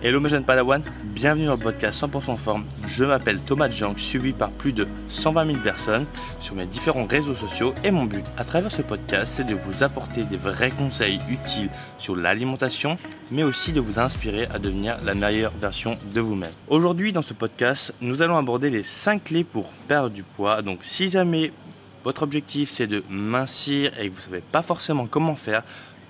Hello mes jeunes Padawan, bienvenue dans le podcast 100% forme. Je m'appelle Thomas Jank, suivi par plus de 120 000 personnes sur mes différents réseaux sociaux et mon but à travers ce podcast c'est de vous apporter des vrais conseils utiles sur l'alimentation mais aussi de vous inspirer à devenir la meilleure version de vous-même. Aujourd'hui dans ce podcast nous allons aborder les 5 clés pour perdre du poids. Donc si jamais votre objectif c'est de mincir et que vous ne savez pas forcément comment faire,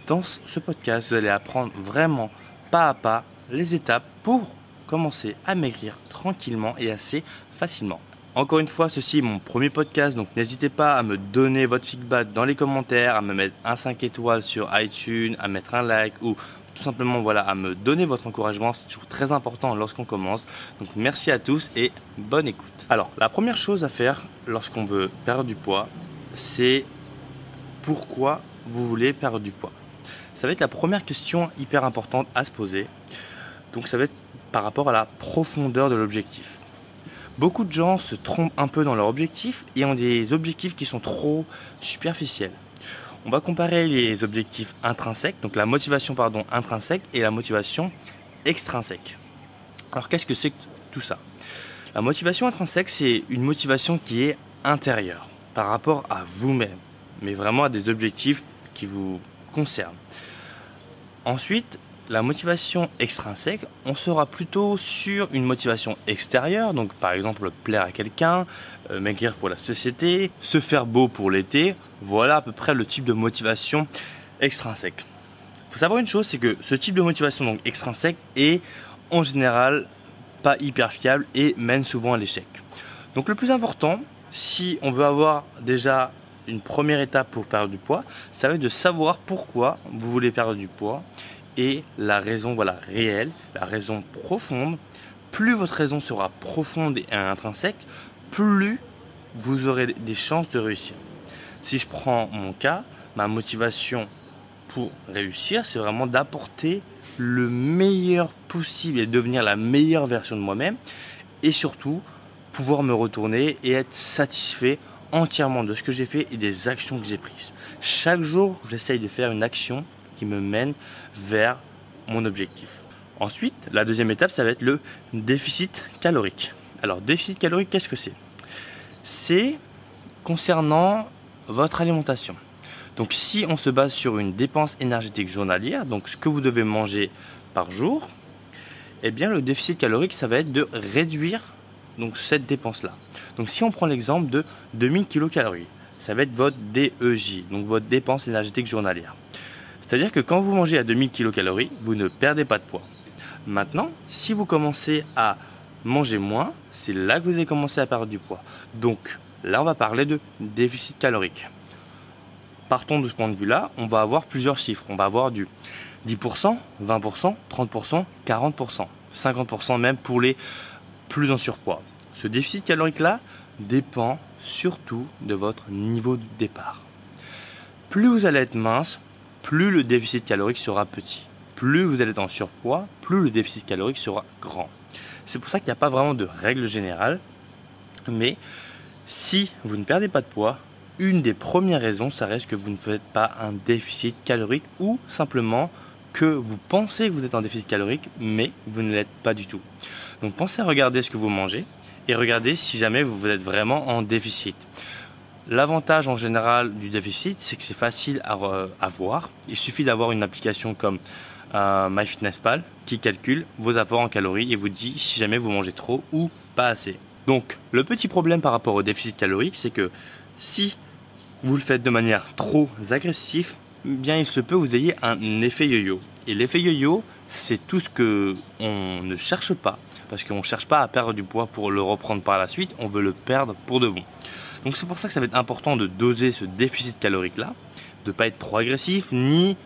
dans ce podcast vous allez apprendre vraiment pas à pas les étapes pour commencer à maigrir tranquillement et assez facilement. Encore une fois, ceci est mon premier podcast, donc n'hésitez pas à me donner votre feedback dans les commentaires, à me mettre un 5 étoiles sur iTunes, à mettre un like ou tout simplement voilà, à me donner votre encouragement, c'est toujours très important lorsqu'on commence. Donc merci à tous et bonne écoute. Alors, la première chose à faire lorsqu'on veut perdre du poids, c'est pourquoi vous voulez perdre du poids? Ça va être la première question hyper importante à se poser. Donc ça va être par rapport à la profondeur de l'objectif. Beaucoup de gens se trompent un peu dans leur objectif et ont des objectifs qui sont trop superficiels. On va comparer les objectifs intrinsèques, donc la motivation pardon intrinsèque et la motivation extrinsèque. Alors qu'est-ce que c'est que tout ça? La motivation intrinsèque, c'est une motivation qui est intérieure par rapport à vous-même, mais vraiment à des objectifs qui vous concernent. Ensuite, la motivation extrinsèque, on sera plutôt sur une motivation extérieure, donc par exemple plaire à quelqu'un, euh, maigrir pour la société, se faire beau pour l'été. Voilà à peu près le type de motivation extrinsèque. Il faut savoir une chose, c'est que ce type de motivation donc extrinsèque est en général pas hyper fiable et mène souvent à l'échec. Donc le plus important, si on veut avoir déjà une première étape pour perdre du poids, ça va être de savoir pourquoi vous voulez perdre du poids et la raison voilà réelle, la raison profonde. Plus votre raison sera profonde et intrinsèque, plus vous aurez des chances de réussir. Si je prends mon cas, ma motivation pour réussir, c'est vraiment d'apporter le meilleur possible et devenir la meilleure version de moi-même et surtout pouvoir me retourner et être satisfait entièrement de ce que j'ai fait et des actions que j'ai prises. Chaque jour, j'essaye de faire une action qui me mène vers mon objectif. Ensuite, la deuxième étape, ça va être le déficit calorique. Alors, déficit calorique, qu'est-ce que c'est? C'est concernant votre alimentation. Donc, si on se base sur une dépense énergétique journalière, donc ce que vous devez manger par jour, eh bien, le déficit calorique, ça va être de réduire donc cette dépense-là. Donc, si on prend l'exemple de 2000 kcal, ça va être votre DEJ, donc votre dépense énergétique journalière. C'est-à-dire que quand vous mangez à 2000 kcal, vous ne perdez pas de poids. Maintenant, si vous commencez à manger moins, c'est là que vous allez commencer à perdre du poids. Donc là, on va parler de déficit calorique. Partons de ce point de vue-là, on va avoir plusieurs chiffres. On va avoir du 10%, 20%, 30%, 40%, 50% même pour les plus en surpoids. Ce déficit calorique-là dépend surtout de votre niveau de départ. Plus vous allez être mince, plus le déficit calorique sera petit. Plus vous allez être en surpoids, plus le déficit calorique sera grand. C'est pour ça qu'il n'y a pas vraiment de règle générale. Mais si vous ne perdez pas de poids, une des premières raisons, ça reste que vous ne faites pas un déficit calorique ou simplement que vous pensez que vous êtes en déficit calorique, mais vous ne l'êtes pas du tout. Donc pensez à regarder ce que vous mangez et regardez si jamais vous êtes vraiment en déficit. L'avantage en général du déficit, c'est que c'est facile à, voir. Il suffit d'avoir une application comme euh, MyFitnessPal qui calcule vos apports en calories et vous dit si jamais vous mangez trop ou pas assez. Donc, le petit problème par rapport au déficit calorique, c'est que si vous le faites de manière trop agressive, bien il se peut que vous ayez un effet yo-yo. Et l'effet yo-yo, c'est tout ce que on ne cherche pas, parce qu'on ne cherche pas à perdre du poids pour le reprendre par la suite, on veut le perdre pour de bon. Donc c'est pour ça que ça va être important de doser ce déficit calorique là, de ne pas être trop agressif ni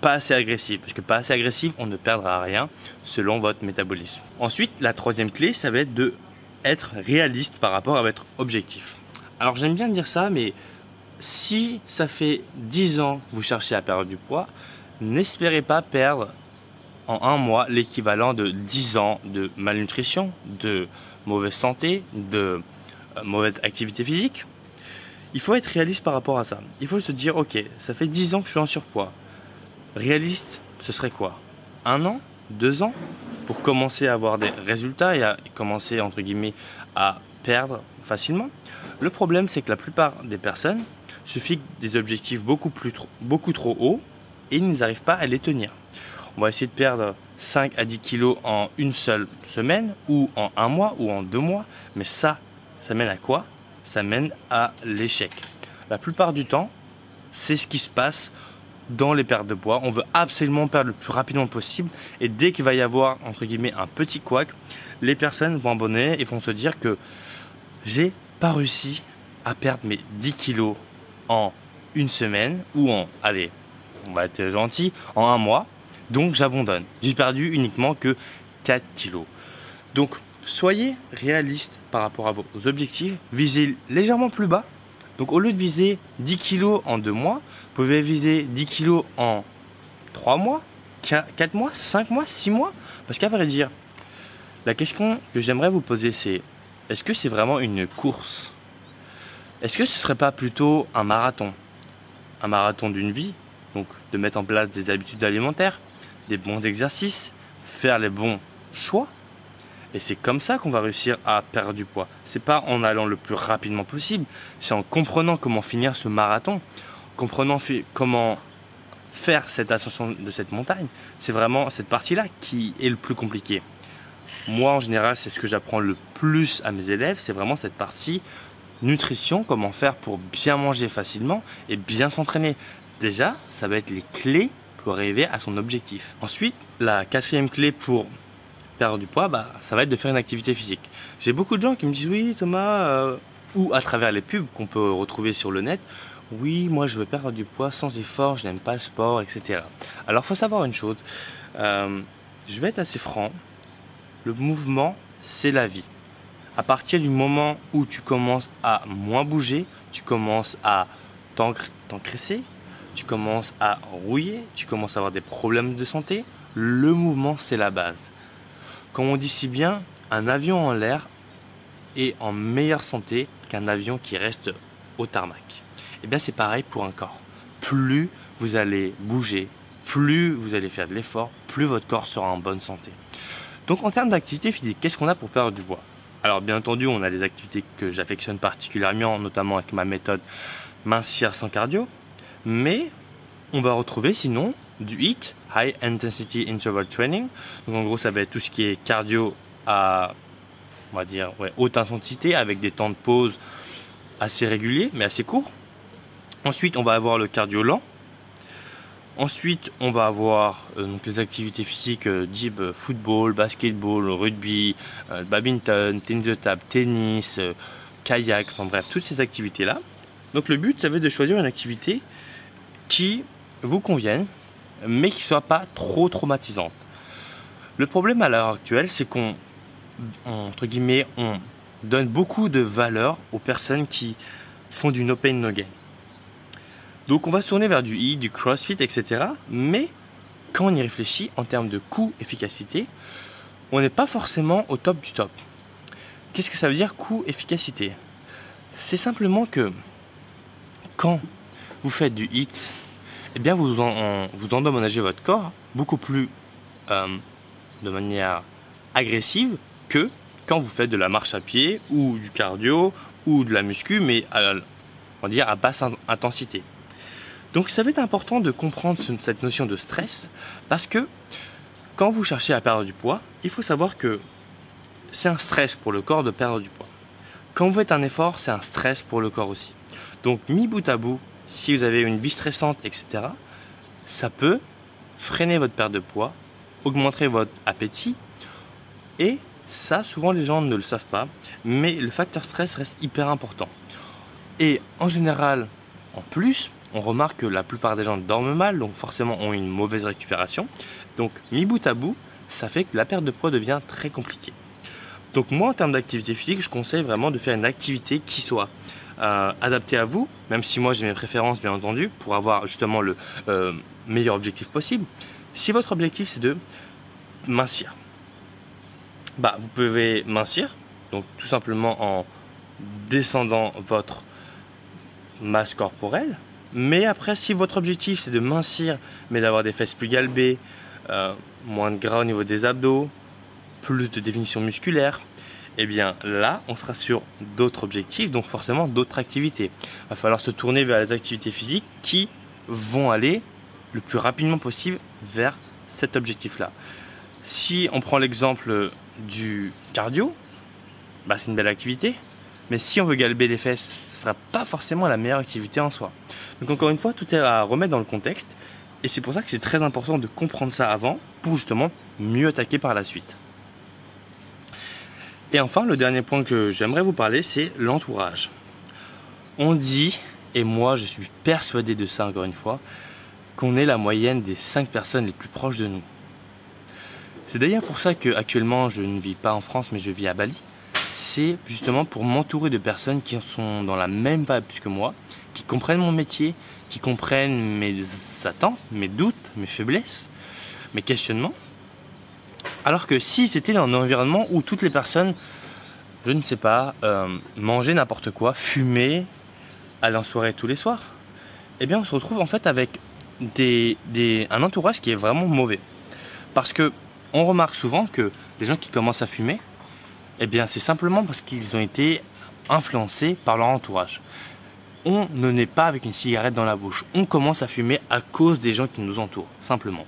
pas assez agressif, parce que pas assez agressif, on ne perdra rien selon votre métabolisme. Ensuite, la troisième clé, ça va être de être réaliste par rapport à votre objectif. Alors j'aime bien dire ça, mais si ça fait 10 ans que vous cherchez à perdre du poids, n'espérez pas perdre en un mois l'équivalent de 10 ans de malnutrition, de mauvaise santé, de mauvaise activité physique. Il faut être réaliste par rapport à ça. Il faut se dire, ok, ça fait 10 ans que je suis en surpoids. Réaliste, ce serait quoi? Un an? Deux ans? Pour commencer à avoir des résultats et à commencer entre guillemets à perdre facilement. Le problème c'est que la plupart des personnes se fixent des objectifs beaucoup, plus beaucoup trop hauts et ils n'arrivent pas à les tenir. On va essayer de perdre 5 à 10 kilos en une seule semaine ou en un mois ou en deux mois, mais ça, ça mène à quoi? Ça mène à l'échec. La plupart du temps, c'est ce qui se passe dans les pertes de poids. On veut absolument perdre le plus rapidement possible et dès qu'il va y avoir entre guillemets un petit couac, les personnes vont abonner et vont se dire que j'ai pas réussi à perdre mes 10 kilos en une semaine ou en, allez, on va être gentil, en un mois. Donc j'abandonne. J'ai perdu uniquement que 4 kilos. Donc soyez réaliste par rapport à vos objectifs. Visez légèrement plus bas. Donc au lieu de viser 10 kilos en 2 mois, vous pouvez viser 10 kilos en 3 mois, 4 mois, 5 mois, 6 mois. Parce qu'à vrai dire, la question que j'aimerais vous poser c'est est-ce que c'est vraiment une course? Est-ce que ce serait pas plutôt un marathon? Un marathon d'une vie, donc de mettre en place des habitudes alimentaires, des bons exercices, faire les bons choix. Et c'est comme ça qu'on va réussir à perdre du poids. C'est pas en allant le plus rapidement possible, c'est en comprenant comment finir ce marathon, comprenant comment faire cette ascension de cette montagne. C'est vraiment cette partie-là qui est le plus compliqué. Moi, en général, c'est ce que j'apprends le plus à mes élèves, c'est vraiment cette partie nutrition, comment faire pour bien manger facilement et bien s'entraîner. Déjà, ça va être les clés pour arriver à son objectif. Ensuite, la quatrième clé pour perdre du poids, bah, ça va être de faire une activité physique. J'ai beaucoup de gens qui me disent oui Thomas, euh, ou à travers les pubs qu'on peut retrouver sur le net, oui moi je veux perdre du poids sans effort, je n'aime pas le sport, etc. Alors faut savoir une chose, euh, je vais être assez franc, le mouvement c'est la vie. À partir du moment où tu commences à moins bouger, tu commences à t'encresser, tu commences à rouiller, tu commences à avoir des problèmes de santé, le mouvement c'est la base. Comme on dit si bien, un avion en l'air est en meilleure santé qu'un avion qui reste au tarmac. Et eh bien c'est pareil pour un corps. Plus vous allez bouger, plus vous allez faire de l'effort, plus votre corps sera en bonne santé. Donc en termes d'activité physique, qu'est-ce qu'on a pour perdre du poids? Alors bien entendu, on a des activités que j'affectionne particulièrement, notamment avec ma méthode mincir sans cardio, mais on va retrouver sinon du HIIT, High Intensity Interval Training. Donc en gros, ça va être tout ce qui est cardio à, on va dire, haute intensité avec des temps de pause assez réguliers, mais assez courts. Ensuite, on va avoir le cardio lent. Ensuite, on va avoir euh, donc les activités physiques euh, euh football, basketball, rugby, euh, badminton, tennis de table, tennis, kayak, enfin bref, toutes ces activités-là. Donc le but, ça va être de choisir une activité qui vous convienne, mais qui ne soit pas trop traumatisante. Le problème à l'heure actuelle, c'est qu'on, donne beaucoup de valeur aux personnes qui font du no pain no gain. Donc on va se tourner vers du e, du crossfit, etc. Mais quand on y réfléchit en termes de coût efficacité, on n'est pas forcément au top du top. Qu'est-ce que ça veut dire coût efficacité? C'est simplement que quand vous faites du HIT, eh bien vous, vous endommagez votre corps beaucoup plus euh, de manière agressive que quand vous faites de la marche à pied ou du cardio ou de la muscu, mais on va dire à basse intensité. Donc ça va être important de comprendre cette notion de stress parce que quand vous cherchez à perdre du poids, il faut savoir que c'est un stress pour le corps de perdre du poids. Quand vous faites un effort, c'est un stress pour le corps aussi. Donc mis bout à bout, si vous avez une vie stressante, etc., ça peut freiner votre perte de poids, augmenter votre appétit. Et ça, souvent les gens ne le savent pas, mais le facteur stress reste hyper important. Et en général, en plus, on remarque que la plupart des gens dorment mal, donc forcément ont une mauvaise récupération. Donc mis bout à bout, ça fait que la perte de poids devient très compliquée. Donc moi, en termes d'activité physique, je conseille vraiment de faire une activité qui soit euh, adapté à vous, même si moi j'ai mes préférences bien entendu, pour avoir justement le euh, meilleur objectif possible. Si votre objectif c'est de mincir, bah vous pouvez mincir, donc tout simplement en descendant votre masse corporelle. Mais après, si votre objectif c'est de mincir, mais d'avoir des fesses plus galbées, euh, moins de gras au niveau des abdos, plus de définition musculaire, eh bien là, on sera sur d'autres objectifs, donc forcément d'autres activités. Il va falloir se tourner vers les activités physiques qui vont aller le plus rapidement possible vers cet objectif-là. Si on prend l'exemple du cardio, bah, c'est une belle activité, mais si on veut galber les fesses, ce ne sera pas forcément la meilleure activité en soi. Donc encore une fois, tout est à remettre dans le contexte, et c'est pour ça que c'est très important de comprendre ça avant, pour justement mieux attaquer par la suite. Et enfin, le dernier point que j'aimerais vous parler, c'est l'entourage. On dit, et moi je suis persuadé de ça encore une fois, qu'on est la moyenne des 5 personnes les plus proches de nous. C'est d'ailleurs pour ça que actuellement je ne vis pas en France mais je vis à Bali. C'est justement pour m'entourer de personnes qui sont dans la même vibe que moi, qui comprennent mon métier, qui comprennent mes attentes, mes doutes, mes faiblesses, mes questionnements alors que si c'était dans un environnement où toutes les personnes, je ne sais pas, euh, mangeaient n'importe quoi, fumaient, allaient en soirée tous les soirs, eh bien on se retrouve en fait avec un entourage qui est vraiment mauvais. Parce que on remarque souvent que les gens qui commencent à fumer, eh bien c'est simplement parce qu'ils ont été influencés par leur entourage. On ne naît pas avec une cigarette dans la bouche. On commence à fumer à cause des gens qui nous entourent, simplement.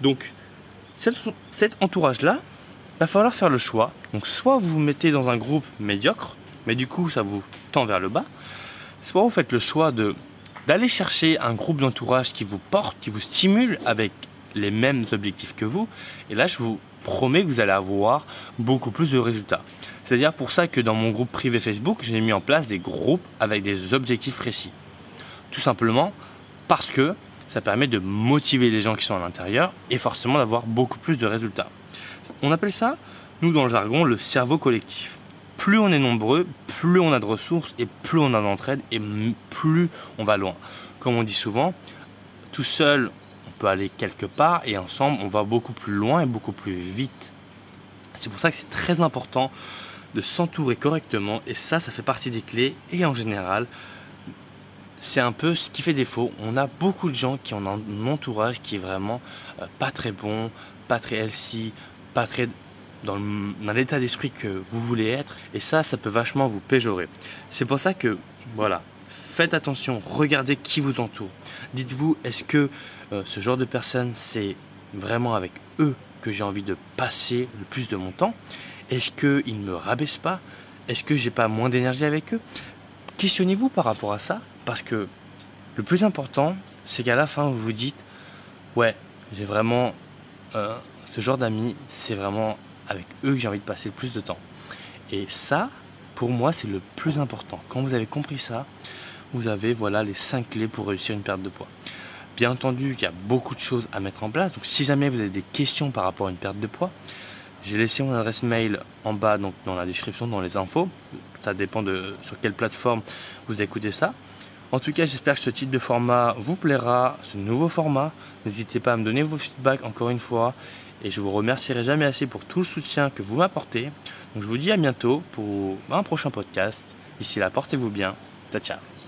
Donc, cet, entourage-là, va falloir faire le choix. Donc soit vous vous mettez dans un groupe médiocre, mais du coup ça vous tend vers le bas, soit vous faites le choix de d'aller chercher un groupe d'entourage qui vous porte, qui vous stimule avec les mêmes objectifs que vous, et là je vous promets que vous allez avoir beaucoup plus de résultats. C'est-à-dire pour ça que dans mon groupe privé Facebook, j'ai mis en place des groupes avec des objectifs précis. Tout simplement parce que ça permet de motiver les gens qui sont à l'intérieur et forcément d'avoir beaucoup plus de résultats. On appelle ça, nous dans le jargon, le cerveau collectif. Plus on est nombreux, plus on a de ressources et plus on a d'entraide et plus on va loin. Comme on dit souvent, tout seul on peut aller quelque part et ensemble on va beaucoup plus loin et beaucoup plus vite. C'est pour ça que c'est très important de s'entourer correctement et ça, ça fait partie des clés et en général, c'est un peu ce qui fait défaut. On a beaucoup de gens qui ont un entourage qui est vraiment euh, pas très bon, pas très healthy, pas très dans l'état d'esprit que vous voulez être. Et ça, ça peut vachement vous péjorer. C'est pour ça que, voilà, faites attention, regardez qui vous entoure. Dites-vous, est-ce que euh, ce genre de personnes, c'est vraiment avec eux que j'ai envie de passer le plus de mon temps? Est-ce qu'ils ne me rabaissent pas? Est-ce que j'ai pas moins d'énergie avec eux? Questionnez-vous par rapport à ça parce que le plus important, c'est qu'à la fin, vous vous dites, ouais, j'ai vraiment euh, ce genre d'amis, c'est vraiment avec eux que j'ai envie de passer le plus de temps. Et ça, pour moi, c'est le plus important. Quand vous avez compris ça, vous avez voilà les 5 clés pour réussir une perte de poids. Bien entendu, il y a beaucoup de choses à mettre en place. Donc, si jamais vous avez des questions par rapport à une perte de poids, j'ai laissé mon adresse mail en bas, donc dans la description, dans les infos. Ça dépend de sur quelle plateforme vous écoutez ça. En tout cas, j'espère que ce type de format vous plaira, ce nouveau format. N'hésitez pas à me donner vos feedbacks encore une fois. Et je vous remercierai jamais assez pour tout le soutien que vous m'apportez. Donc je vous dis à bientôt pour un prochain podcast. D'ici là, portez-vous bien. Ciao, ciao.